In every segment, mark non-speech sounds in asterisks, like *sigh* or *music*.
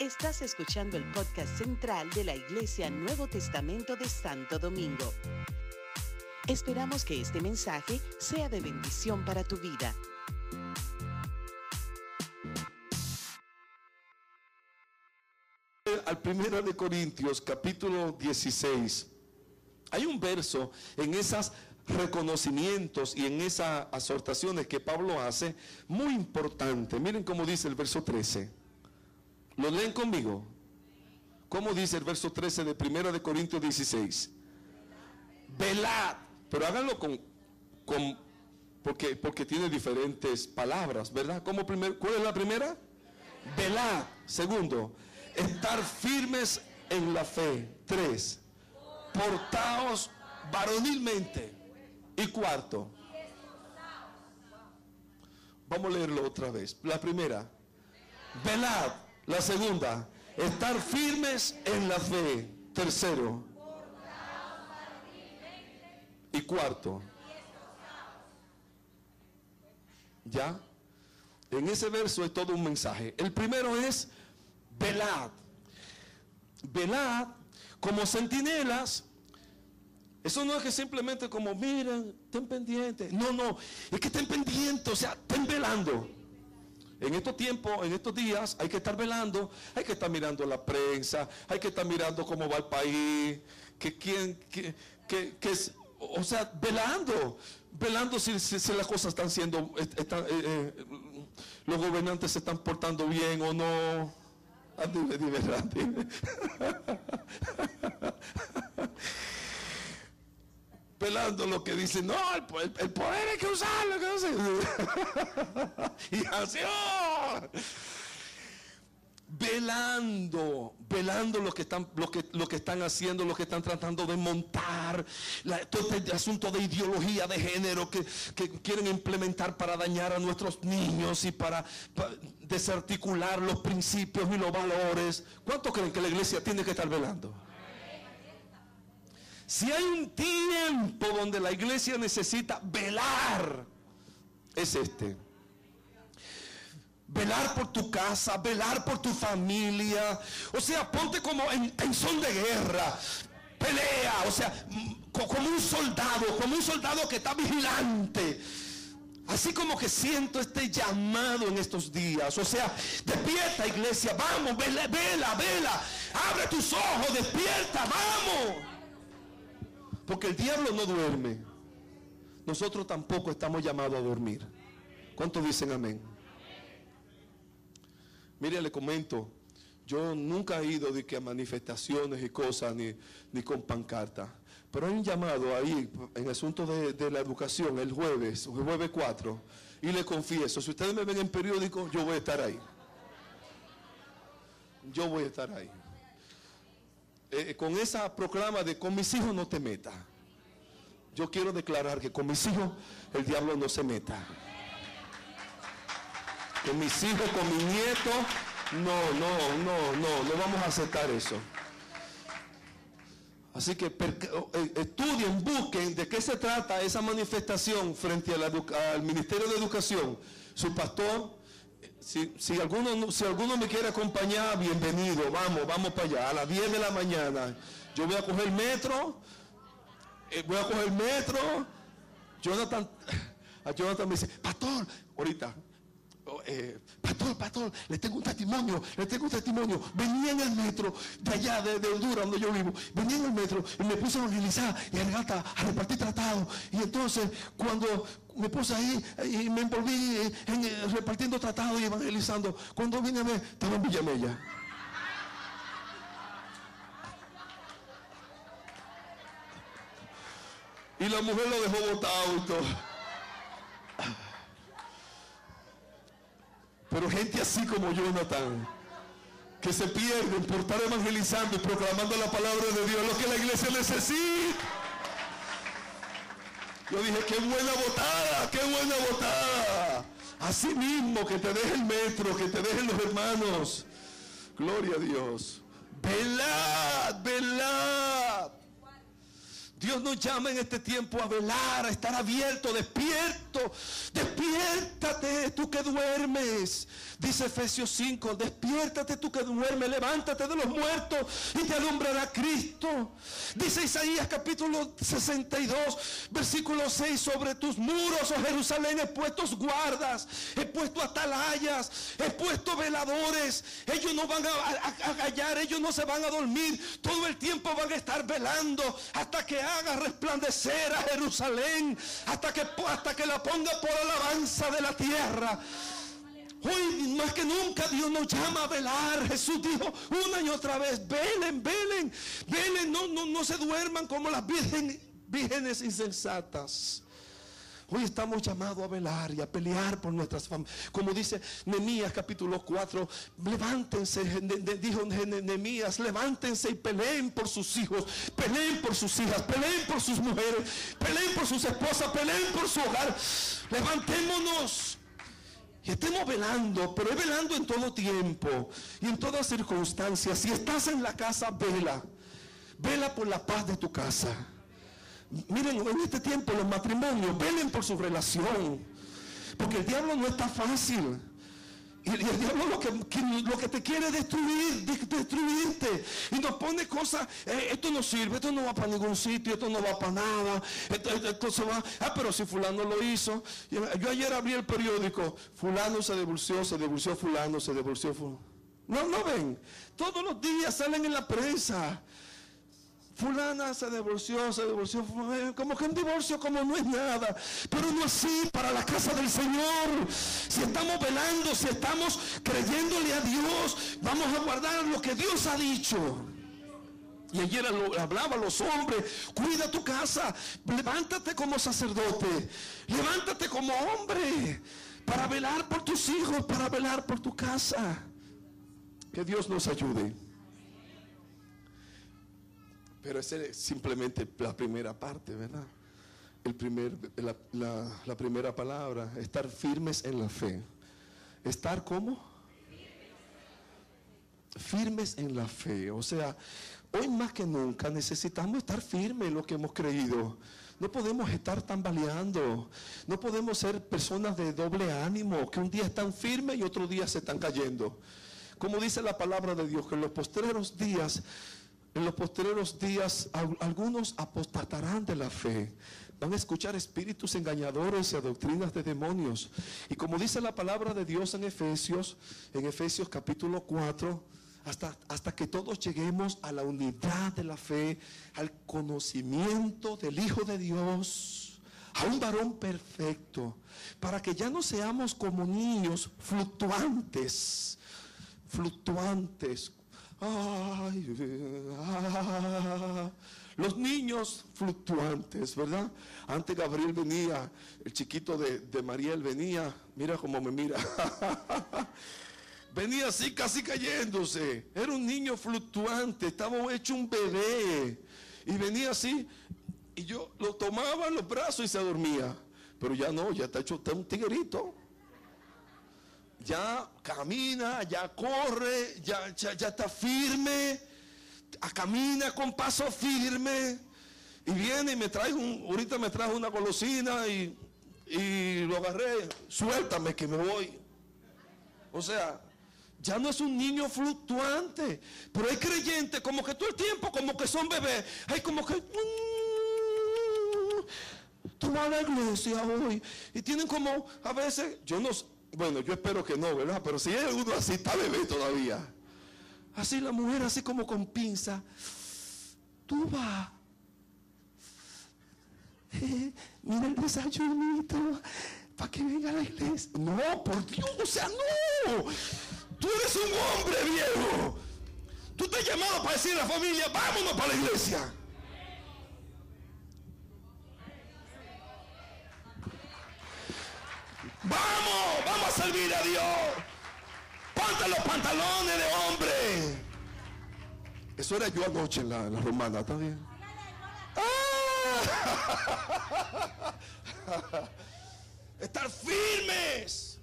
Estás escuchando el podcast central de la Iglesia Nuevo Testamento de Santo Domingo. Esperamos que este mensaje sea de bendición para tu vida. Al primero de Corintios, capítulo 16. Hay un verso en esos reconocimientos y en esas exhortaciones que Pablo hace muy importante. Miren cómo dice el verso 13. ¿Lo leen conmigo? ¿Cómo dice el verso 13 de 1 de Corintios 16? Velad. Pero háganlo con, con porque, porque tiene diferentes palabras, ¿verdad? ¿Cómo primer, ¿Cuál es la primera? Velad. Segundo, estar firmes en la fe. Tres, portaos varonilmente. Y cuarto, vamos a leerlo otra vez. La primera, velad la segunda, estar firmes en la fe. Tercero. Y cuarto. ¿Ya? En ese verso es todo un mensaje. El primero es velad. Velad como centinelas. Eso no es que simplemente como miren, estén pendientes. No, no, es que estén pendientes, o sea, estén velando. En estos tiempos, en estos días, hay que estar velando, hay que estar mirando la prensa, hay que estar mirando cómo va el país, que quién, que, que, es, o sea, velando, velando si, las cosas están siendo, eh, eh, los gobernantes se están portando bien o no. Ah, dime, dime, *laughs* dime. Pelando lo que dice, no, el, poder hay que usarlo. *laughs* y así, oh. velando, velando lo que están, lo que, lo que están haciendo, lo que están tratando de montar, todo este asunto de ideología de género que, quieren implementar para dañar a nuestros niños y para, para desarticular los principios y los valores. ¿Cuántos creen que la iglesia tiene que estar velando? Si hay un tiempo donde la iglesia necesita velar, es este. Velar por tu casa, velar por tu familia. O sea, ponte como en, en son de guerra. Pelea, o sea, como un soldado, como un soldado que está vigilante. Así como que siento este llamado en estos días. O sea, despierta iglesia, vamos, vela, vela, vela. Abre tus ojos, despierta, vamos. Porque el diablo no duerme. Nosotros tampoco estamos llamados a dormir. ¿Cuántos dicen amén? Mire, le comento, yo nunca he ido de que a manifestaciones y cosas, ni, ni con pancarta. Pero hay un llamado ahí en el asunto de, de, la educación el jueves, el jueves 4. Y le confieso, si ustedes me ven en periódico, yo voy a estar ahí. Yo voy a estar ahí. Eh, con esa proclama de con mis hijos no te metas. Yo quiero declarar que con mis hijos el diablo no se meta. Con mis hijos, con mis nietos, no, no, no, no, no vamos a aceptar eso. Así que eh, estudien, busquen de qué se trata esa manifestación frente al Ministerio de Educación. Su pastor si, alguno, si alguno me quiere acompañar, bienvenido. Vamos, vamos para allá. A las 10 de la mañana. Yo voy a coger el metro. Eh, voy a coger el metro. Jonathan, *laughs* a Jonathan me dice, pastor, ahorita, oh, eh, pastor, pastor, le tengo un testimonio, le tengo un testimonio. Venía en el metro de allá, de, Honduras, donde yo vivo. Venía en el metro y me puse a evangelizar y a, a repartir tratados. Y entonces, cuando, me puse ahí y me envolví en, eh, repartiendo tratados y evangelizando. Cuando vine a ver, estaba en Villamella. Y la mujer lo dejó botado y. Pero gente así como Jonathan, que se pierden por estar evangelizando y proclamando la palabra de Dios, lo que la iglesia necesita. Yo dije, qué buena botada, qué buena botada. Así mismo que te deje el metro, que te dejen los hermanos. Gloria a Dios. Velad, velad. Dios nos llama en este tiempo a velar, a estar abierto, despierto. Despiértate tú que duermes. Dice Efesios 5, despiértate tú que duermes, levántate de los muertos y te alumbrará Cristo. Dice Isaías capítulo 62, versículo 6, sobre tus muros, oh Jerusalén, he puesto guardas, he puesto atalayas, he puesto veladores. Ellos no van a, a, callar, ellos no se van a dormir. Todo el tiempo van a estar velando hasta que haga resplandecer a Jerusalén, hasta que, hasta que la ponga por alabanza de la tierra. Hoy más que nunca Dios nos llama a velar. Jesús dijo una y otra vez, velen, velen, velen, no, no, no se duerman como las virgen, vírgenes insensatas. Hoy estamos llamados a velar y a pelear por nuestras familias. Como dice Nehemías capítulo 4, levántense, dijo Nehemías, levántense y peleen por sus hijos, peleen por sus hijas, peleen por sus mujeres, peleen por sus esposas, peleen por su hogar. Levantémonos. Y estemos velando, pero es velando en todo tiempo y en todas circunstancias. Si estás en la casa, vela. Vela por la paz de tu casa. Miren, en este tiempo los matrimonios velen por su relación. Porque el diablo no está fácil. Y el diablo lo que, lo que te quiere destruir, destruirte. Y nos pone cosas, eh, esto no sirve, esto no va para ningún sitio, esto no va para nada. Esto, se va, ah, pero si fulano lo hizo. Yo ayer abrí el periódico, fulano se divorció, se divorció fulano, se divorció fulano. No, no ven. Todos los días salen en la prensa. Fulana se divorció, se divorció, como que un divorcio como no es nada, pero no así para la casa del Señor. Si estamos velando, si estamos creyéndole a Dios, vamos a guardar lo que Dios ha dicho. Y ayer hablaba a los hombres, cuida tu casa, levántate como sacerdote, levántate como hombre, para velar por tus hijos, para velar por tu casa. Que Dios nos ayude. Pero esa es simplemente la primera parte, ¿verdad? El primer, la, primera palabra, estar firmes en la fe. ¿Estar cómo? Firmes en la fe. O sea, hoy más que nunca necesitamos estar firmes en lo que hemos creído. No podemos estar tambaleando. No podemos ser personas de doble ánimo, que un día están firmes y otro día se están cayendo. Como dice la palabra de Dios, que en los postreros días en los posteriores días algunos apostatarán de la fe. Van a escuchar espíritus engañadores y a doctrinas de demonios. Y como dice la palabra de Dios en Efesios, en Efesios capítulo 4, hasta, hasta que todos lleguemos a la unidad de la fe, al conocimiento del Hijo de Dios, a un varón perfecto, para que ya no seamos como niños fluctuantes, fluctuantes, los niños fluctuantes, ¿verdad? Antes Gabriel venía, el chiquito de, de Mariel venía, mira cómo me mira. *laughs* venía así casi cayéndose. Era un niño fluctuante, estaba hecho un bebé. Y venía así, y yo lo tomaba en los brazos y se dormía. Pero ya no, ya está hecho un tiguerito ya camina, ya corre, ya, ya, está firme, camina con paso firme. Y viene y me trae un, ahorita me trajo una golosina y, y lo agarré, suéltame que me voy. O sea, ya no es un niño fluctuante, pero hay creyentes como que todo el tiempo, como que son bebés, hay como que... Tú vas a la iglesia hoy y tienen como a veces, yo no, bueno, yo espero que no, ¿verdad? Pero si hay uno así, está bebé todavía. Así la mujer, así como con pinza. Tú vas. *laughs* mira el desayunito para que venga a la iglesia. No, por Dios, o sea, no. Tú eres un hombre viejo. Tú te has llamado para decir a la familia, vámonos para la iglesia. Vamos, vamos a servir a Dios. Ponte los pantalones de hombre. Eso era yo anoche en la, romana, ¿está bien? Ah. *laughs* Estar firmes,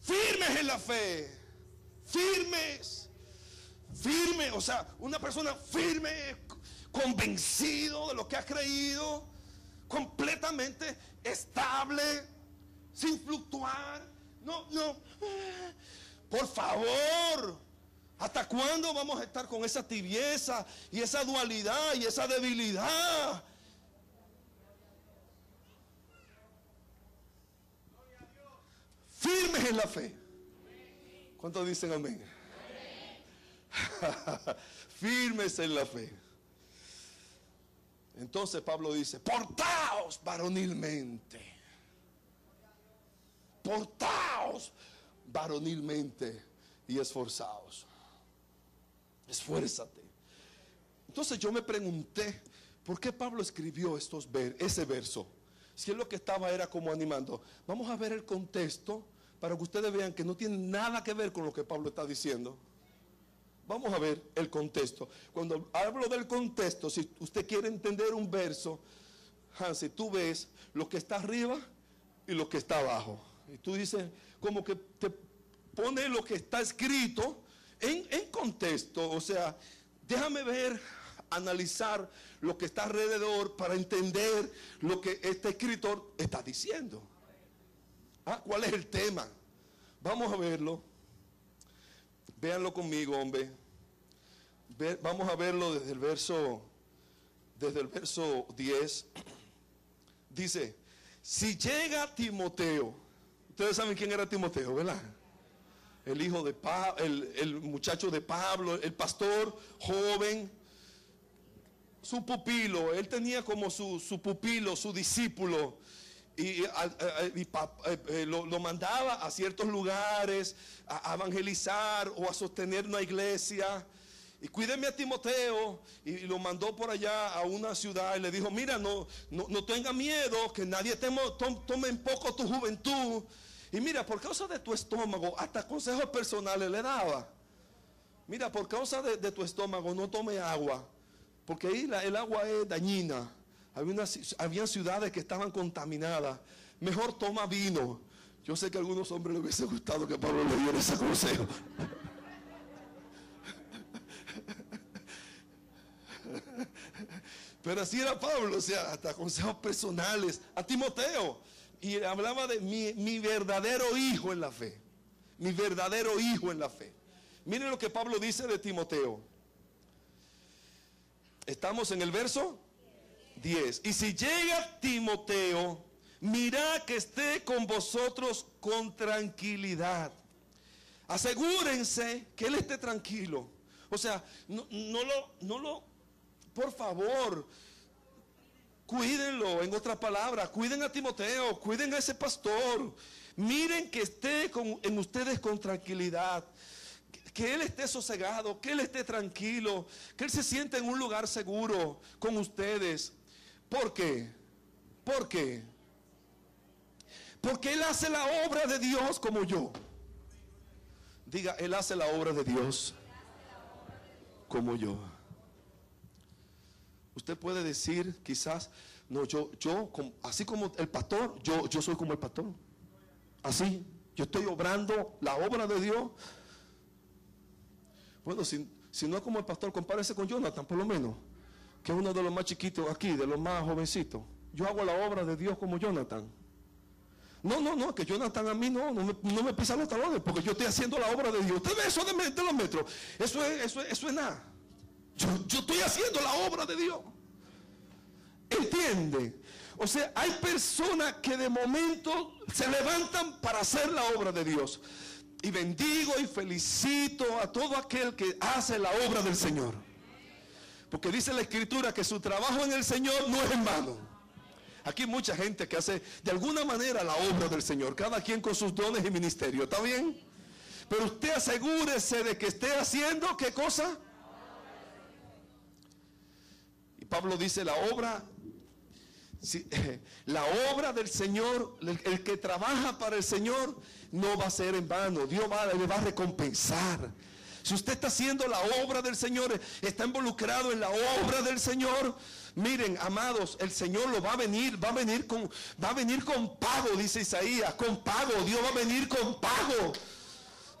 firmes en la fe, firmes, firmes, o sea, una persona firme convencido de lo que has creído, completamente estable, sin fluctuar. No, no. Por favor, ¿hasta cuándo vamos a estar con esa tibieza y esa dualidad y esa debilidad? Firmes en la fe. ¿Cuántos dicen amén? *laughs* Firmes en la fe. Entonces Pablo dice, portaos varonilmente. Portaos varonilmente y esforzaos. Esfuérzate. Entonces yo me pregunté, ¿por qué Pablo escribió estos ese verso? Si él lo que estaba era como animando. Vamos a ver el contexto para que ustedes vean que no tiene nada que ver con lo que Pablo está diciendo. Vamos a ver el contexto. Cuando hablo del contexto, si usted quiere entender un verso, Hansi, tú ves lo que está arriba y lo que está abajo. Y tú dices, como que te pone lo que está escrito en, contexto. O sea, déjame ver, analizar lo que está alrededor para entender lo que este escritor está diciendo. Ah, ¿Cuál es el tema? Vamos a verlo. Véanlo conmigo, hombre. vamos a verlo desde el verso desde el verso 10. Dice, si llega Timoteo, ustedes saben quién era Timoteo, ¿verdad? El hijo de Pablo, el, muchacho de Pablo, el pastor joven, su pupilo, él tenía como su, su pupilo, su discípulo, y, eh, lo, mandaba a ciertos lugares a, evangelizar o a sostener una iglesia. Y cuídeme a Timoteo y, lo mandó por allá a una ciudad y le dijo, mira, no, no, tenga miedo, que nadie tome en poco tu juventud. Y mira, por causa de tu estómago, hasta consejos personales le daba. Mira, por causa de, tu estómago, no tome agua, porque ahí el agua es dañina. Había, ciudades que estaban contaminadas. Mejor toma vino. Yo sé que a algunos hombres les hubiese gustado que Pablo le diera ese consejo. Pero así era Pablo, o sea, hasta consejos personales a Timoteo. Y hablaba de mi, verdadero hijo en la fe. Mi verdadero hijo en la fe. Miren lo que Pablo dice de Timoteo. Estamos en el verso 10. Y si llega Timoteo, mira que esté con vosotros con tranquilidad. Asegúrense que él esté tranquilo. O sea, no, lo, no lo, por favor, cuídenlo. En otras palabras, cuiden a Timoteo, cuiden a ese pastor. Miren que esté con, en ustedes con tranquilidad que Él esté sosegado, que Él esté tranquilo, que Él se sienta en un lugar seguro con ustedes. ¿Por qué? ¿Por qué? Porque Él hace la obra de Dios como yo. Diga, Él hace la obra de Dios como yo. Usted puede decir quizás, no, yo, yo, así como el pastor, yo, yo soy como el pastor. Así, yo estoy obrando la obra de Dios. Bueno, si, si no es como el pastor, compárese con Jonathan, por lo menos que es uno de los más chiquitos aquí, de los más jovencitos. Yo hago la obra de Dios como Jonathan. No, no, no, que Jonathan a mí no, no me, pisa los talones, porque yo estoy haciendo la obra de Dios. Usted ve eso de, los metros. Eso es, eso, eso es nada. Yo, estoy haciendo la obra de Dios. ¿Entiende? O sea, hay personas que de momento se levantan para hacer la obra de Dios. Y bendigo y felicito a todo aquel que hace la obra del Señor. Porque dice la escritura que su trabajo en el Señor no es en vano. Aquí hay mucha gente que hace de alguna manera la obra del Señor, cada quien con sus dones y ministerio, ¿está bien? Pero usted asegúrese de que esté haciendo qué cosa. Y Pablo dice la obra, *laughs* la obra del Señor, el, que trabaja para el Señor, no va a ser en vano. Dios va, le va a recompensar. Si usted está haciendo la obra del Señor, está involucrado en la obra del Señor, miren, amados, el Señor lo va a venir, va a venir con va a venir con pago, dice Isaías, con pago, Dios va a venir con pago.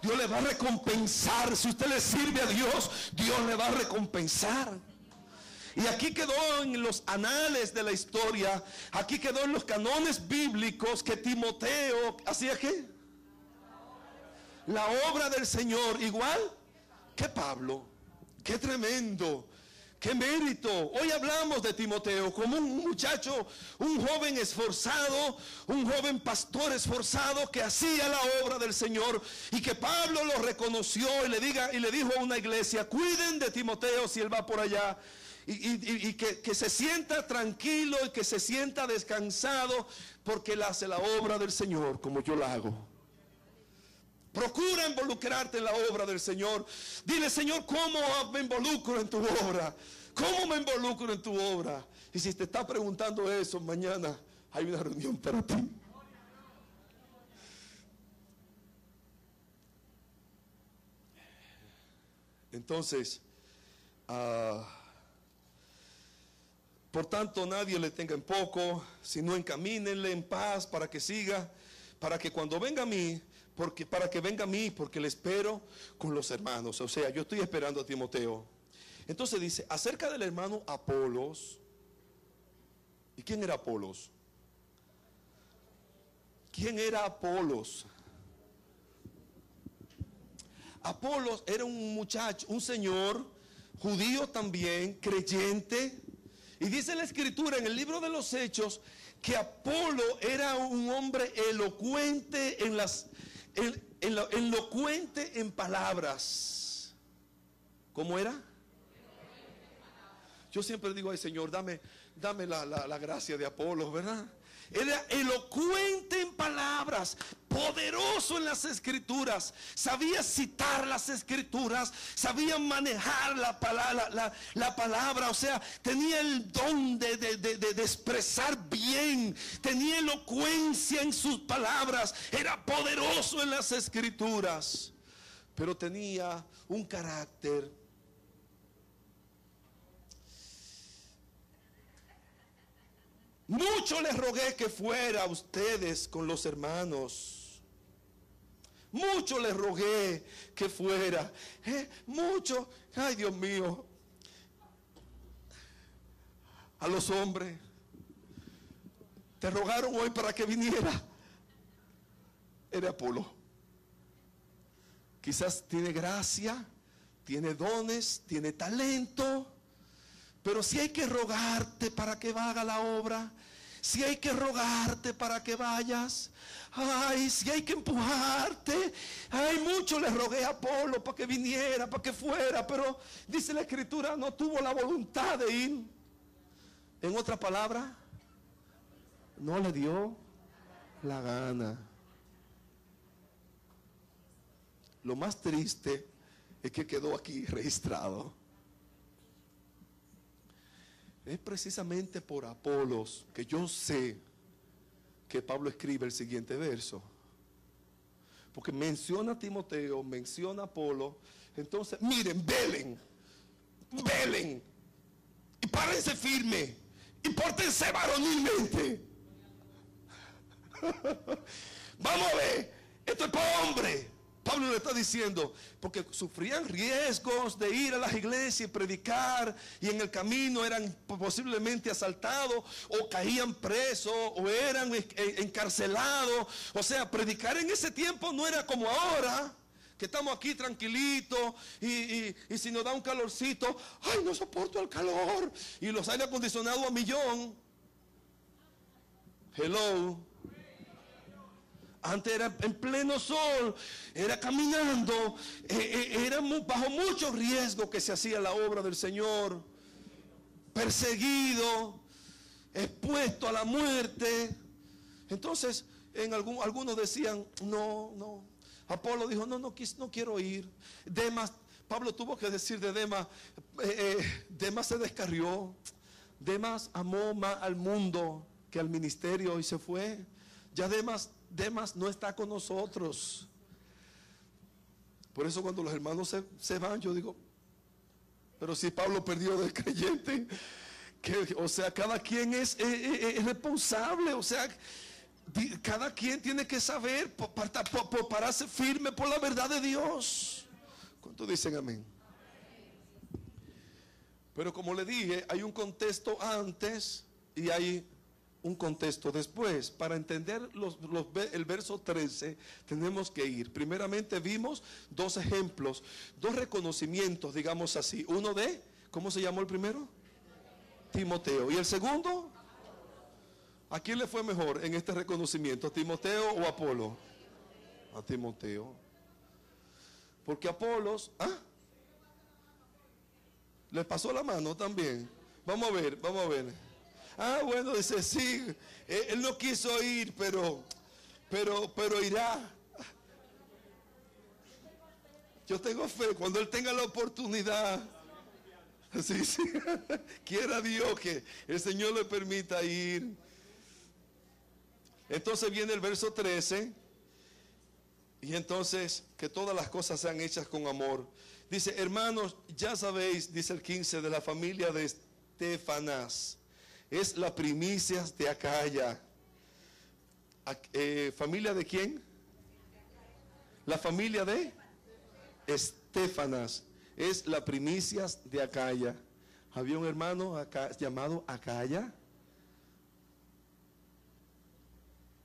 Dios le va a recompensar. Si usted le sirve a Dios, Dios le va a recompensar. Y aquí quedó en los anales de la historia, aquí quedó en los canones bíblicos que Timoteo hacía qué? La obra del Señor, igual que Pablo. Qué tremendo. ¡Qué mérito! Hoy hablamos de Timoteo como un muchacho, un joven esforzado, un joven pastor esforzado que hacía la obra del Señor y que Pablo lo reconoció y le, diga, y le dijo a una iglesia, cuiden de Timoteo si él va por allá. Y, que, se sienta tranquilo y que se sienta descansado porque él hace la obra del Señor como yo la hago. Procura involucrarte en la obra del Señor. Dile, Señor, ¿cómo me involucro en tu obra? ¿Cómo me involucro en tu obra? Y si te está preguntando eso, mañana hay una reunión para ti. Entonces, ah, por tanto, nadie le tenga en poco, sino encamínenle en paz para que siga, para que cuando venga a mí, porque para que venga a mí, porque le espero con los hermanos. O sea, yo estoy esperando a Timoteo. Entonces dice, acerca del hermano Apolos. ¿Y quién era Apolos? ¿Quién era Apolos? Apolos era un muchacho, un señor judío también, creyente. Y dice la escritura en el libro de los Hechos que Apolo era un hombre elocuente en las en, lo, elocuente en palabras. ¿Cómo era? Yo siempre digo, ay Señor, dame, dame la, la gracia de Apolo, ¿verdad? Era elocuente en palabras, poderoso en las escrituras, sabía citar las escrituras, sabía manejar la palabra, la, palabra. O sea, tenía el don de, de expresar bien, tenía elocuencia en sus palabras, era poderoso en las escrituras, pero tenía un carácter Mucho les rogué que fuera a ustedes con los hermanos. Mucho les rogué que fuera. Eh, mucho. Ay, Dios mío. A los hombres. Te rogaron hoy para que viniera. Era Apolo. Quizás tiene gracia, tiene dones, tiene talento pero si hay que rogarte para que haga la obra, si hay que rogarte para que vayas, ay, si hay que empujarte, ay, mucho le rogué a Apolo para que viniera, para que fuera, pero dice la escritura, no tuvo la voluntad de ir. En otra palabra, no le dio la gana. Lo más triste es que quedó aquí registrado es precisamente por Apolos que yo sé que Pablo escribe el siguiente verso. Porque menciona a Timoteo, menciona a Apolo. Entonces, miren, velen, velen. Y párense firme. Y pórtense varonilmente. *laughs* Vamos a ver. Esto es para hombre. Pablo le está diciendo, porque sufrían riesgos de ir a las iglesias y predicar y en el camino eran posiblemente asaltados o caían presos o eran encarcelados. O sea, predicar en ese tiempo no era como ahora, que estamos aquí tranquilitos y, si nos da un calorcito, ay, no soporto el calor y los aire acondicionados a millón. Hello. Antes era en pleno sol, era caminando, eh, eh, era bajo mucho riesgo que se hacía la obra del Señor, perseguido, expuesto a la muerte. Entonces, en algún, algunos decían, no, no. Apolo dijo, no, no, no quiero ir. Demas, Pablo tuvo que decir de Demas, eh, Demas se descarrió. Demas amó más al mundo que al ministerio y se fue. Ya Demas Demas no está con nosotros. Por eso cuando los hermanos se, van, yo digo, pero si Pablo perdió del creyente, que, o sea, cada quien es, responsable, o sea, cada quien tiene que saber para, pararse firme por la verdad de Dios. ¿Cuántos dicen amén? Pero como le dije, hay un contexto antes y hay un contexto después. Para entender los, el verso 13 tenemos que ir. Primeramente vimos dos ejemplos, dos reconocimientos, digamos así. Uno de, ¿cómo se llamó el primero? Timoteo. ¿Y el segundo? ¿A quién le fue mejor en este reconocimiento? ¿A Timoteo o Apolo? A Timoteo. Porque Apolos, ¿ah? Le pasó la mano también. Vamos a ver, vamos a ver. Ah, bueno, dice, sí, él, él no quiso ir, pero, pero, pero irá. Yo tengo fe, cuando él tenga la oportunidad, *laughs* sí, sí, *laughs* quiera Dios que el Señor le permita ir. Entonces viene el verso 13, y entonces que todas las cosas sean hechas con amor. Dice, hermanos, ya sabéis, dice el 15, de la familia de Estefanas. Es la primicia de Acaya. Ac- eh, ¿Familia de quién? La familia de Estefanas. Es la primicia de Acaya. Había un hermano acá, llamado Acaya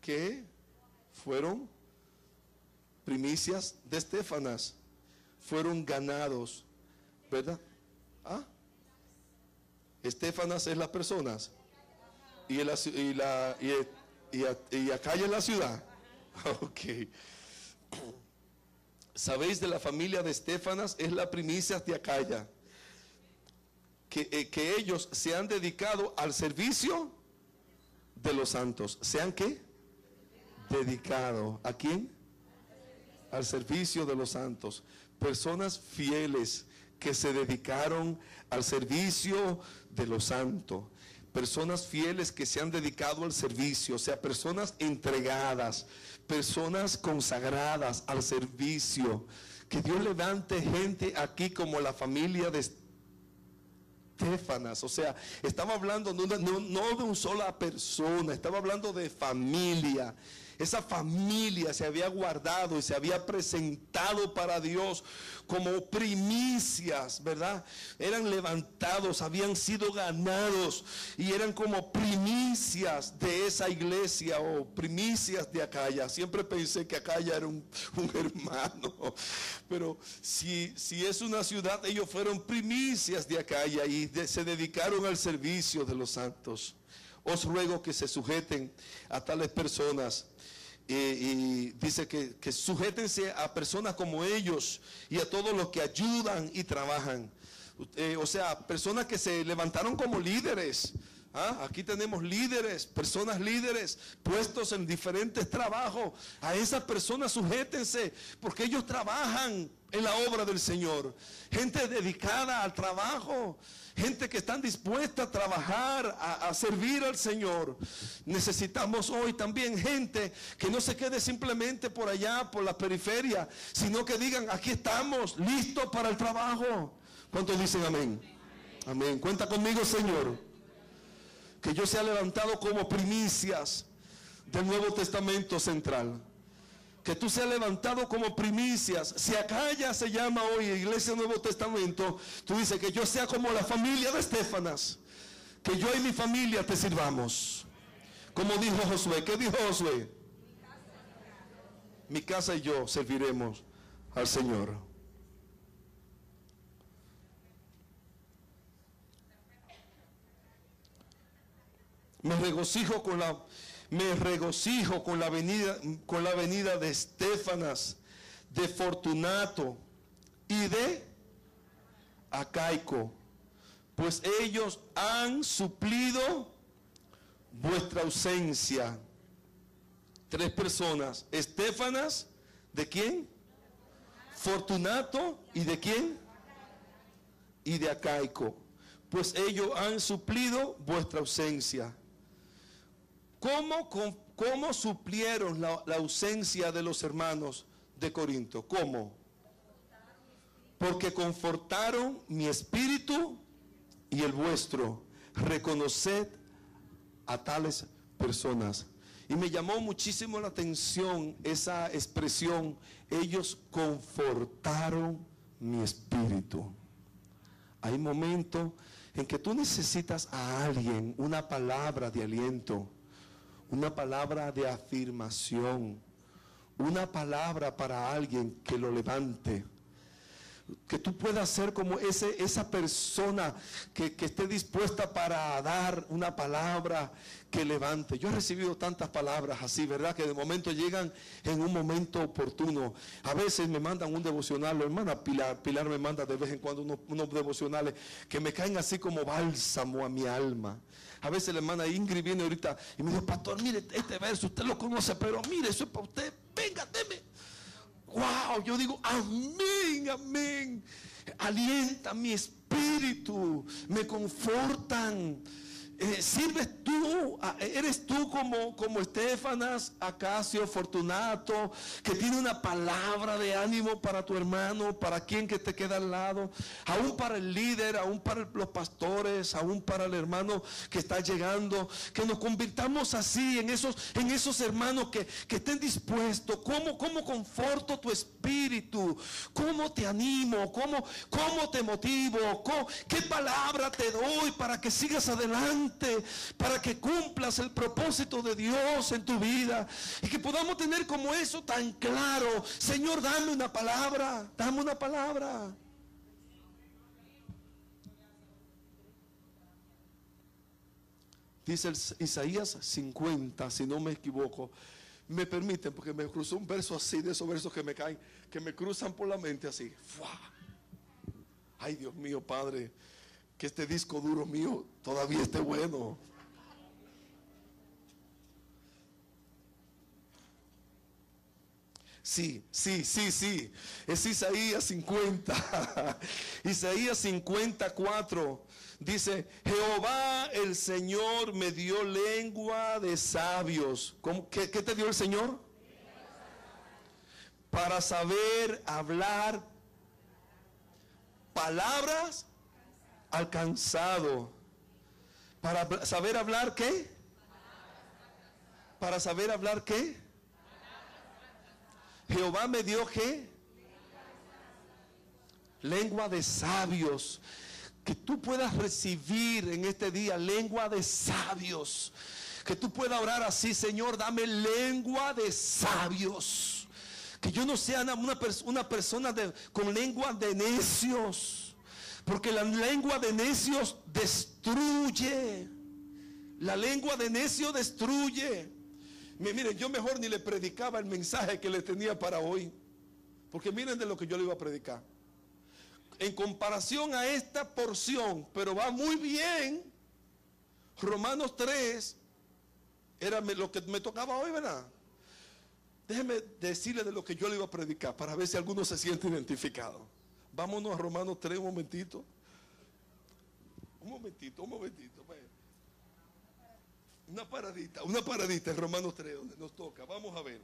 que fueron primicias de Estefanas fueron ganados, ¿verdad? ¿Ah? Estefanas es las personas y, la, y, la, y, y, y Acaya es la ciudad. *laughs* Ok. Sabéis de la familia de Estefanas, es la primicia de Acaya. Que, eh, que ellos se han dedicado al servicio de los santos. ¿Se han qué? Dedicado. ¿A quién? al servicio de los santos, personas fieles que se dedicaron al servicio de los santos, personas fieles que se han dedicado al servicio, o sea, personas entregadas, personas consagradas al servicio. Que Dios levante gente aquí como la familia de Estefanas, o sea, estaba hablando no, no de una sola persona, estaba hablando de familia. Esa familia se había guardado y se había presentado para Dios como primicias, ¿verdad? Eran levantados, habían sido ganados y eran como primicias de esa iglesia o primicias de Acaya. Siempre pensé que Acaya era un, un hermano, *laughs* pero si, si es una ciudad, ellos fueron primicias de Acaya y se dedicaron al servicio de los santos. Os ruego que se sujeten a tales personas. y dice que, que sujétense a personas como ellos y a todos los que ayudan y trabajan. Eh, o sea, personas que se levantaron como líderes. ¿ah? Aquí tenemos líderes, personas líderes puestos en diferentes trabajos. A esas personas sujétense porque ellos trabajan en la obra del Señor. Gente dedicada al trabajo. Gente que están dispuesta a trabajar, a, a servir al Señor. Necesitamos hoy también gente que no se quede simplemente por allá, por la periferia, sino que digan, aquí estamos, listos para el trabajo. ¿Cuántos dicen amén? Amén. Cuenta conmigo, Señor. Que yo sea levantado como primicias del Nuevo Testamento central. Que tú seas levantado como primicias. Si acá ya se llama hoy Iglesia Nuevo Testamento, tú dices que yo sea como la familia de Estefanas. Que yo y mi familia te sirvamos. Como dijo Josué. ¿Qué dijo Josué? Mi casa y yo serviremos al Señor. Me regocijo con la me regocijo con la venida con la venida de Estefanas, de Fortunato y de Acaico, pues ellos han suplido vuestra ausencia. Tres personas, Estefanas, ¿de quién? Fortunato y de quién? Y de Acaico, pues ellos han suplido vuestra ausencia. ¿Cómo, cómo suplieron la, la ausencia de los hermanos de Corinto? ¿Cómo? Porque confortaron mi espíritu y el vuestro. Reconoced a tales personas. Y me llamó muchísimo la atención esa expresión. Ellos confortaron mi espíritu. Hay momentos en que tú necesitas a alguien, una palabra de aliento, una palabra de afirmación, una palabra para alguien que lo levante que tú puedas ser como ese, esa persona que, que, esté dispuesta para dar una palabra que levante. Yo he recibido tantas palabras así, ¿verdad? Que de momento llegan en un momento oportuno. A veces me mandan un devocional, la hermana Pilar, Pilar me manda de vez en cuando unos, unos devocionales que me caen así como bálsamo a mi alma. A veces la hermana Ingrid viene ahorita y me dice, pastor, mire este verso, usted lo conoce, pero mire, eso es para usted, venga, deme wow, yo digo, amén, amén. Alienta mi espíritu, me confortan. Eh, sirves tú, eres tú como, como Estefanas, Acacio, Fortunato, que tiene una palabra de ánimo para tu hermano, para quien que te queda al lado, aún para el líder, aún para los pastores, aún para el hermano que está llegando, que nos convirtamos así en esos, en esos hermanos que, que estén dispuestos. ¿Cómo, ¿Cómo conforto tu espíritu? ¿Cómo te animo? ¿Cómo, cómo te motivo? ¿Qué palabra te doy para que sigas adelante? Para que cumplas el propósito de Dios en tu vida y que podamos tener como eso tan claro. Señor, dame una palabra, dame una palabra. Dice Isaías 50, si no me equivoco. Me permiten, porque me cruzó un verso así, de esos versos que me caen, que me cruzan por la mente así. Ay, Dios mío, Padre que este disco duro mío todavía esté bueno. Sí, sí, sí, sí. Es Isaías 50. *laughs* Isaías 54 dice, Jehová el Señor me dio lengua de sabios. qué, ¿Qué te dio el Señor? Para saber hablar palabras alcanzado. Para saber hablar qué? Para saber hablar qué? Jehová me dio qué? Lengua de sabios. Que tú puedas recibir en este día lengua de sabios. Que tú puedas orar así, Señor, dame lengua de sabios. Que yo no sea una, una persona de, con lengua de necios porque la lengua de necios destruye. La lengua de necio destruye. Miren, yo mejor ni le predicaba el mensaje que le tenía para hoy. Porque miren de lo que yo le iba a predicar. En comparación a esta porción, pero va muy bien. Romanos 3 era lo que me tocaba hoy, ¿verdad? Déjeme decirle de lo que yo le iba a predicar para ver si alguno se siente identificado. Vámonos a Romanos 3 un momentito. Un momentito, un momentito. Una paradita, una paradita en Romanos 3 donde nos toca. Vamos a ver.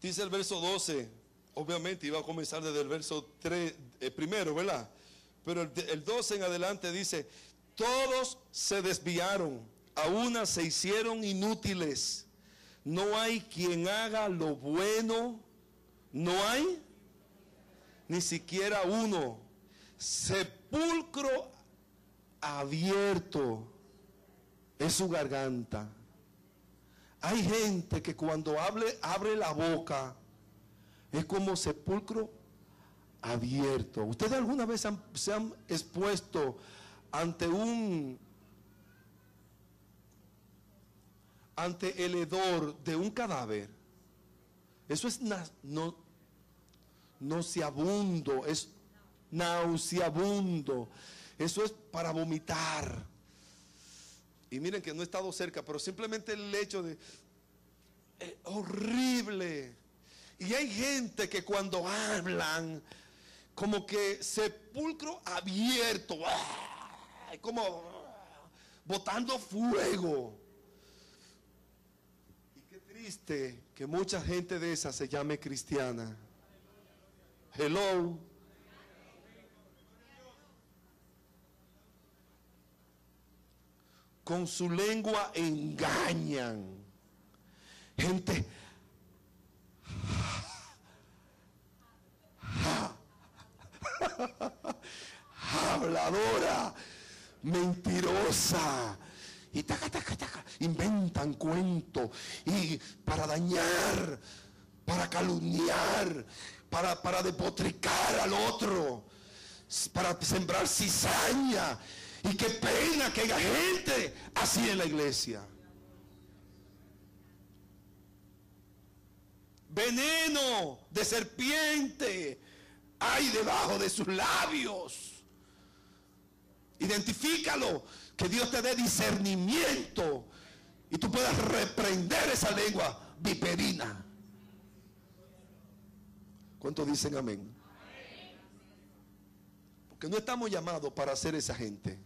Dice el verso 12, obviamente iba a comenzar desde el verso 3, eh, primero, ¿verdad? Pero el, 12 en adelante dice, todos se desviaron, a una se hicieron inútiles. No hay quien haga lo bueno, no hay ni siquiera uno. Sepulcro abierto es su garganta. Hay gente que cuando hable, abre la boca es como sepulcro abierto. ¿Ustedes alguna vez se han expuesto ante un ante el hedor de un cadáver? Eso es no, nauseabundo, es nauseabundo. Eso es para vomitar. Y miren que no he estado cerca, pero simplemente el hecho de es horrible. Y hay gente que cuando hablan como que sepulcro abierto, como botando fuego. Y qué triste que mucha gente de esa se llame cristiana. Hello. con su lengua engañan. Gente *laughs* habladora, mentirosa. Y taca, taca, taca, inventan cuentos y para dañar, para calumniar, para, para depotricar al otro, para sembrar cizaña. Y qué pena que haya gente así en la iglesia. Veneno de serpiente hay debajo de sus labios. Identifícalo, que Dios te dé discernimiento y tú puedas reprender esa lengua viperina. ¿Cuántos dicen amén? Porque no estamos llamados para ser esa gente.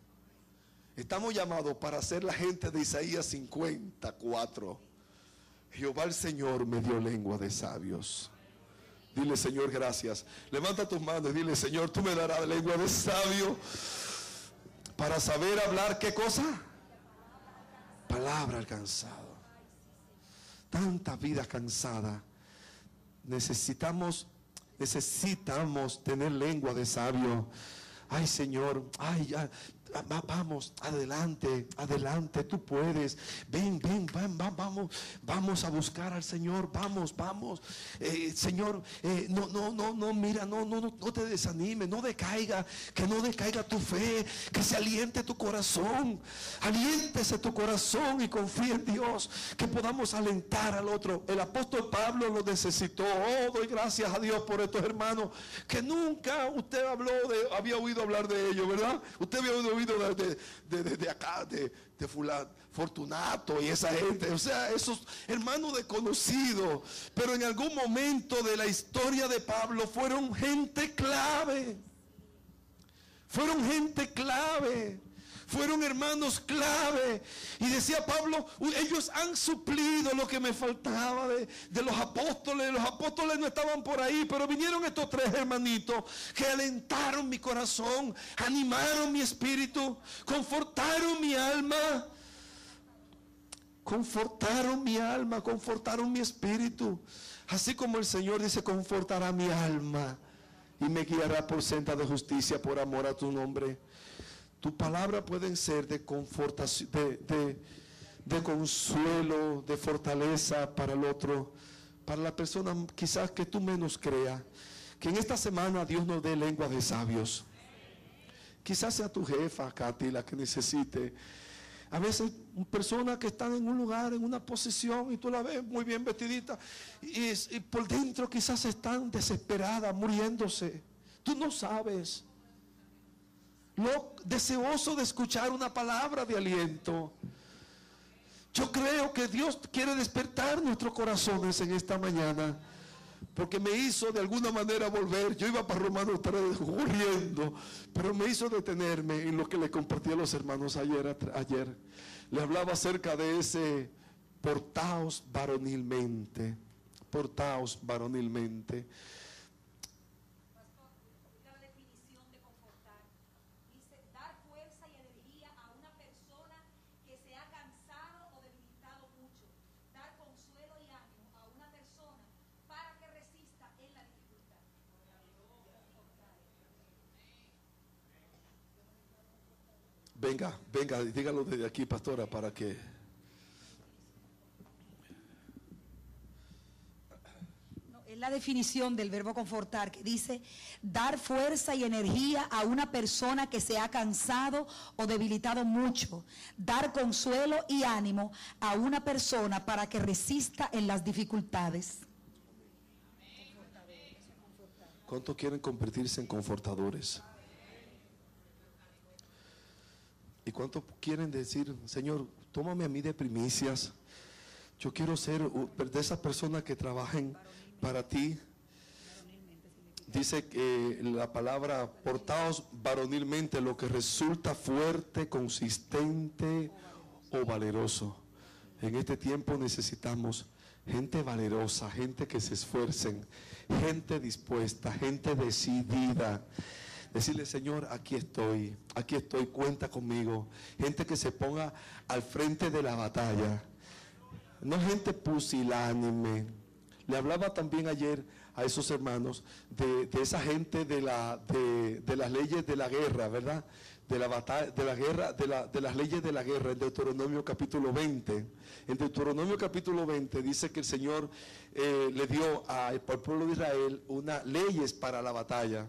Estamos llamados para ser la gente de Isaías 54. Jehová el Señor me dio lengua de sabios. Dile, Señor, gracias. Levanta tus manos y dile, Señor, tú me darás lengua de sabio para saber hablar qué cosa? Palabra alcanzado. Tanta vida cansada. Necesitamos, necesitamos tener lengua de sabio. Ay, Señor, ay, ya, vamos, adelante, adelante, tú puedes. Ven, ven, vamos, vamos a buscar al Señor, vamos, vamos. Eh, Señor, eh, no, no, no, no, mira, no, no, no, no te desanimes, no decaiga, que no decaiga tu fe, que se aliente tu corazón. Aliéntese tu corazón y confía en Dios, que podamos alentar al otro. El apóstol Pablo lo necesitó. Oh, doy gracias a Dios por estos hermanos que nunca usted habló de, había oído hablar de ellos, ¿verdad? Usted había oído de, acá, de, de fulano, Fortunato y esa gente, o sea, esos hermanos desconocidos, pero en algún momento de la historia de Pablo fueron gente clave, fueron gente clave fueron hermanos clave. Y decía Pablo, ellos han suplido lo que me faltaba de, los apóstoles. Los apóstoles no estaban por ahí, pero vinieron estos tres hermanitos que alentaron mi corazón, animaron mi espíritu, confortaron mi alma. Confortaron mi alma, confortaron mi espíritu. Así como el Señor dice, confortará mi alma y me guiará por senda de justicia por amor a tu nombre. Tu palabra pueden ser de, confortación, de, consuelo, de fortaleza para el otro, para la persona quizás que tú menos creas. Que en esta semana Dios nos dé lengua de sabios. Quizás sea tu jefa, Katy, la que necesite. A veces personas que están en un lugar, en una posición, y tú la ves muy bien vestidita, y, y por dentro quizás están desesperadas, muriéndose. Tú no sabes lo deseoso de escuchar una palabra de aliento. Yo creo que Dios quiere despertar nuestros corazones en esta mañana. Porque me hizo de alguna manera volver. Yo iba para Romanos 3 corriendo. Pero me hizo detenerme en lo que le compartí a los hermanos ayer. ayer. Le hablaba acerca de ese portaos varonilmente. Portaos varonilmente. Venga, venga, dígalo desde aquí, pastora, para que... es la definición del verbo confortar que dice dar fuerza y energía a una persona que se ha cansado o debilitado mucho, dar consuelo y ánimo a una persona para que resista en las dificultades. ¿Cuántos quieren convertirse en confortadores? ¿Y cuántos quieren decir, Señor, tómame a mí de primicias? Yo quiero ser de esas personas que trabajen para ti. Dice que la palabra portaos varonilmente, lo que resulta fuerte, consistente o valeroso. En este tiempo necesitamos gente valerosa, gente que se esfuercen, gente dispuesta, gente decidida Decirle, Señor, aquí estoy, aquí estoy, cuenta conmigo. Gente que se ponga al frente de la batalla. No gente pusilánime. Le hablaba también ayer a esos hermanos de, esa gente de, la, de, de, las leyes de la guerra, ¿verdad? De la batalla, de la guerra, de, de las leyes de la guerra, en Deuteronomio capítulo 20. En Deuteronomio capítulo 20 dice que el Señor eh, le dio al pueblo de Israel unas leyes para la batalla.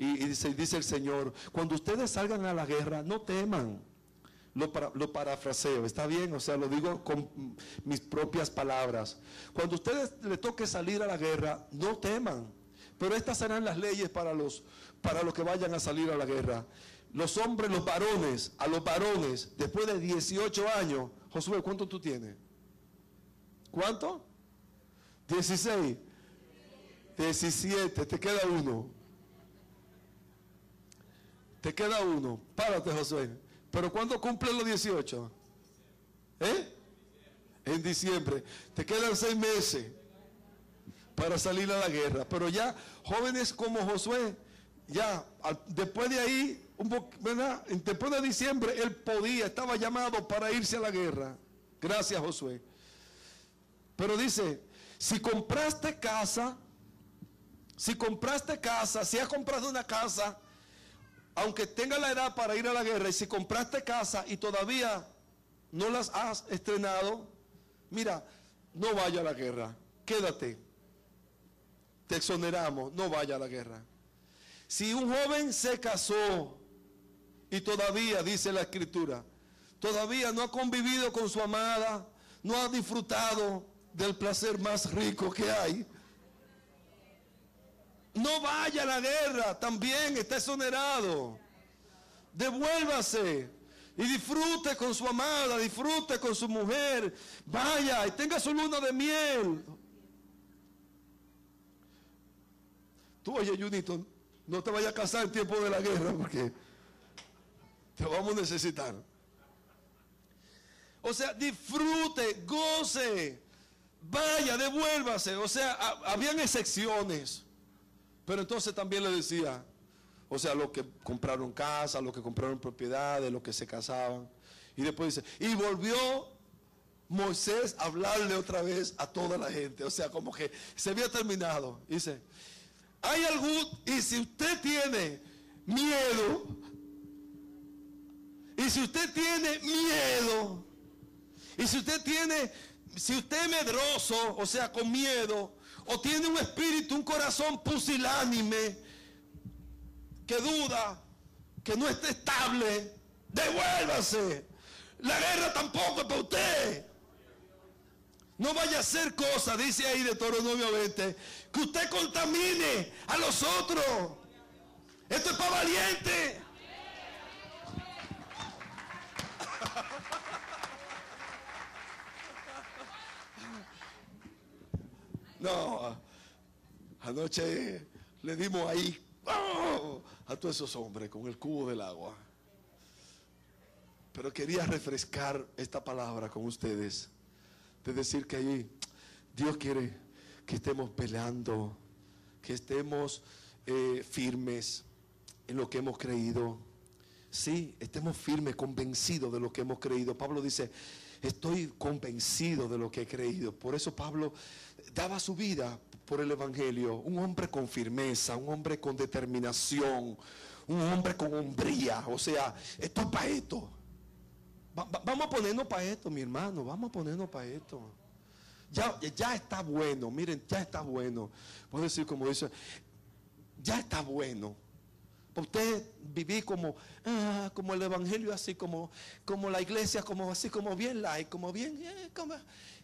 Y, dice, dice, el Señor, cuando ustedes salgan a la guerra, no teman. Lo, lo, parafraseo, ¿está bien? O sea, lo digo con mis propias palabras. Cuando ustedes le toque salir a la guerra, no teman. Pero estas serán las leyes para los, para los que vayan a salir a la guerra. Los hombres, los varones, a los varones, después de 18 años, Josué, ¿cuánto tú tienes? ¿Cuánto? 16. 17, te queda uno. Te queda uno. Párate, Josué. Pero ¿cuándo cumplen los 18? ¿Eh? En diciembre. Te quedan seis meses para salir a la guerra. Pero ya jóvenes como Josué, ya después de ahí, un ¿verdad? después de diciembre, él podía, estaba llamado para irse a la guerra. Gracias, Josué. Pero dice, si compraste casa, si compraste casa, si has comprado una casa, aunque tenga la edad para ir a la guerra y si compraste casa y todavía no las has estrenado, mira, no vaya a la guerra, quédate. Te exoneramos, no vaya a la guerra. Si un joven se casó y todavía, dice la escritura, todavía no ha convivido con su amada, no ha disfrutado del placer más rico que hay, no vaya a la guerra, también está exonerado. Devuélvase y disfrute con su amada, disfrute con su mujer. Vaya y tenga su luna de miel. Tú, oye, Junito, no te vayas a casar en tiempo de la guerra porque te vamos a necesitar. O sea, disfrute, goce, vaya, devuélvase. O sea, habían excepciones. Pero entonces también le decía, o sea, los que compraron casa, los que compraron propiedades, los que se casaban. Y después dice, y volvió Moisés a hablarle otra vez a toda la gente. O sea, como que se había terminado. Dice, hay algún, y si usted tiene miedo, y si usted tiene miedo, y si usted tiene, si usted es medroso, o sea, con miedo, o tiene un espíritu, un corazón pusilánime, que duda, que no está estable, devuélvase. La guerra tampoco es para usted. No vaya a hacer cosas, dice ahí de Deuteronomio 20, que usted contamine a los otros. Esto es para valiente. *laughs* No, anoche le dimos ahí ¡oh! a todos esos hombres con el cubo del agua. Pero quería refrescar esta palabra con ustedes, de decir que ahí Dios quiere que estemos peleando, que estemos eh, firmes en lo que hemos creído. Sí, estemos firmes, convencidos de lo que hemos creído. Pablo dice, estoy convencido de lo que he creído. Por eso Pablo daba su vida por el Evangelio. Un hombre con firmeza, un hombre con determinación, un hombre con hombría. O sea, esto es para esto. vamos a ponernos para esto, mi hermano. Vamos a ponernos para esto. Ya, ya está bueno, miren, ya está bueno. Puedo decir como dice, ya está bueno. Usted vivir como, ah, como el evangelio, así como, como la iglesia, como así como bien light, como bien, eh, como,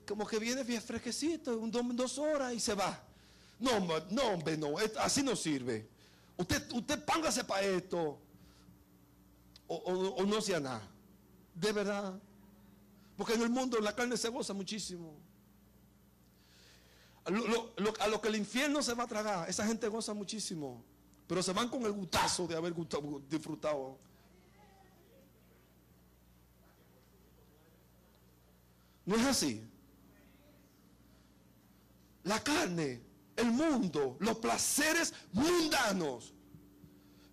como que viene bien fresquecito, un, dos horas y se va. No, no, hombre, no, así no sirve. Usted, usted póngase para esto. O, no sea nada. De verdad. Porque en el mundo la carne se goza muchísimo. a lo que el infierno se va a tragar, esa gente goza muchísimo. Pero se van con el gutazo de haber disfrutado. No es así. La carne, el mundo, los placeres mundanos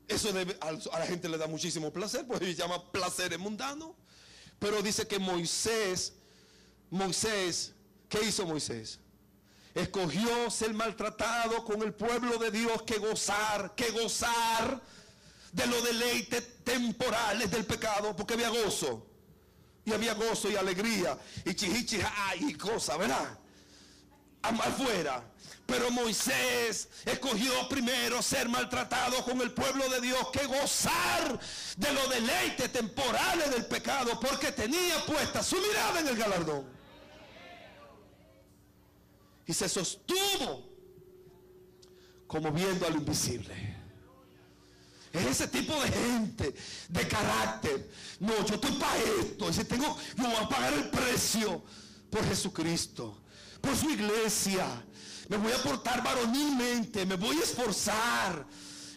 Eso debe- a la gente le da muchísimo placer, pues se llama placer mundano. Pero dice que Moisés, Moisés, ¿qué hizo Moisés? Escogió ser maltratado con el pueblo de Dios que gozar, que gozar de los deleites temporales del pecado, porque había gozo. Y había gozo y alegría y chichichija y cosas, ¿verdad? Afuera. Pero Moisés escogió primero ser maltratado con el pueblo de Dios que gozar de los deleites temporales del pecado porque tenía puesta su mirada en el galardón. Y se sostuvo como viendo a lo invisible. Es ese tipo de gente, de carácter. No, yo estoy para esto. Y si tengo, yo voy a pagar el precio por Jesucristo, por su iglesia. Me voy a portar varonilmente, me voy a esforzar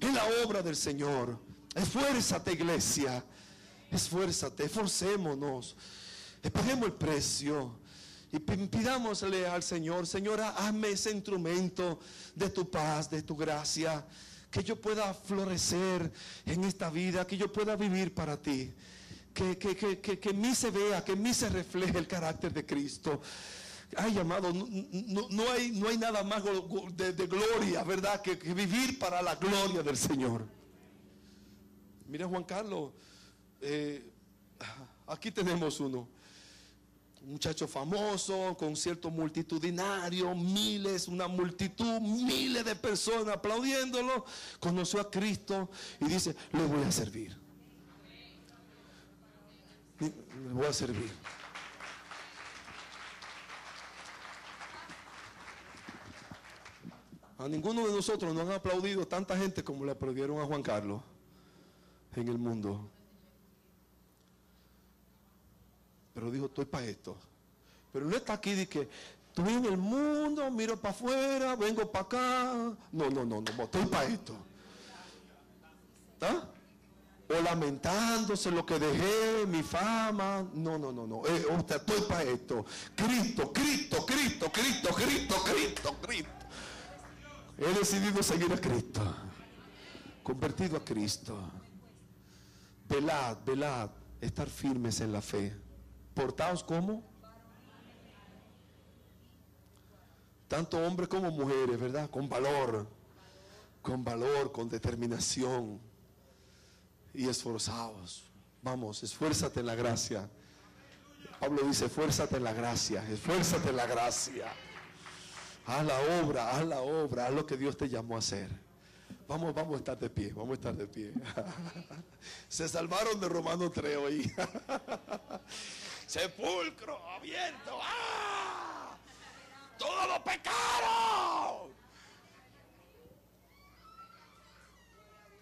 en la obra del Señor. Esfuérzate, iglesia. Esfuérzate, esforcémonos. Paguemos el precio. Y pi- pidámosle al Señor, Señora, hazme ese instrumento de tu paz, de tu gracia, que yo pueda florecer en esta vida, que yo pueda vivir para ti. Que, que, que, que en mí se vea, que en mí se refleje el carácter de Cristo. Ay, amado, no, no- hay, no hay nada más de gloria, ¿verdad? Que, que vivir para la gloria del Señor. Mira, Juan Carlos, eh, aquí tenemos uno. Un muchacho famoso, concierto multitudinario, miles, una multitud, miles de personas aplaudiéndolo. Conoció a Cristo y dice, le voy a servir. Le voy a servir. A ninguno de nosotros nos han aplaudido tanta gente como le aplaudieron a Juan Carlos en el mundo. Pero dijo, estoy para esto. Pero no está aquí de que estoy en el mundo, miro para afuera, vengo para acá. No, no, no, no, estoy para esto. ¿Ah? O lamentándose lo que dejé, mi fama. No, no, no, no. Eh, o estoy para esto. Cristo, Cristo, Cristo, Cristo, Cristo, Cristo, Cristo. He decidido seguir a Cristo. Convertido a Cristo. Velad, velad, estar firmes en la fe. Portaos como tanto hombres como mujeres, ¿verdad? Con valor, con valor, con determinación y esforzados. Vamos, esfuérzate en la gracia. Pablo dice, esfuérzate en la gracia, esfuérzate en la gracia. Haz la obra, haz la obra, haz lo que Dios te llamó a hacer. Vamos, vamos a estar de pie, vamos a estar de pie. *laughs* Se salvaron de Romano 3 hoy. *laughs* Sepulcro abierto. ¡Ah! Todos los pecados.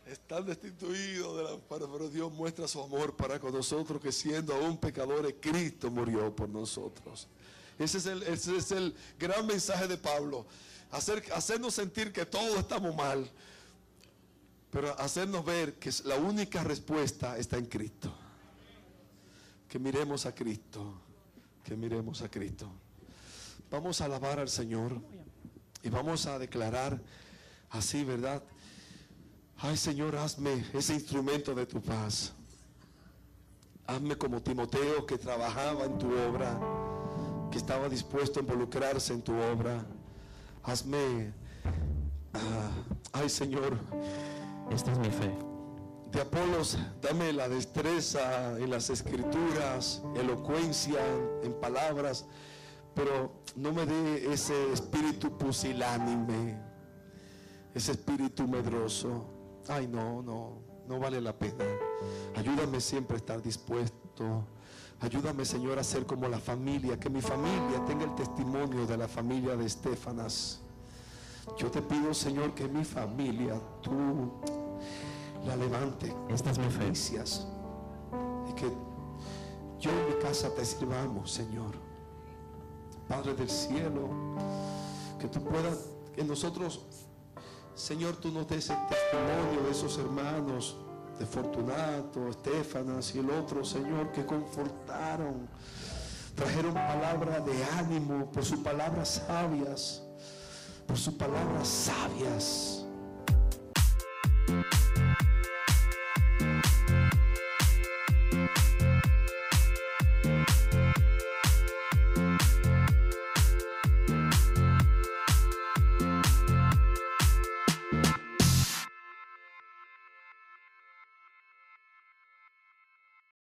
Están destituidos de la pero, Dios muestra su amor para con nosotros que siendo aún pecadores Cristo murió por nosotros. Ese es el, ese es el gran mensaje de Pablo. Hacer, hacernos sentir que todos estamos mal, pero hacernos ver que la única respuesta está en Cristo. Que miremos a Cristo, que miremos a Cristo. Vamos a alabar al Señor y vamos a declarar así, ¿verdad? Ay Señor, hazme ese instrumento de tu paz. Hazme como Timoteo que trabajaba en tu obra, que estaba dispuesto a involucrarse en tu obra. Hazme, ah, ay Señor, Esta es mi fe. de Apolos, dame la destreza en las escrituras, elocuencia en palabras, pero no me dé ese espíritu pusilánime, ese espíritu medroso. Ay, no, no, no vale la pena. Ayúdame siempre a estar dispuesto. Ayúdame, Señor, a ser como la familia, que mi familia tenga el testimonio de la familia de Estefanas. Yo te pido, Señor, que mi familia, tú la levante. Esta es. Gracias. Y que yo en mi casa te sirvamos, Señor. Padre del cielo, que tú puedas, que nosotros, Señor, tú nos des el testimonio de esos hermanos, de Fortunato, Estefanas y el otro, Señor, que confortaron, trajeron palabra de ánimo por sus palabras sabias, por sus palabras sabias.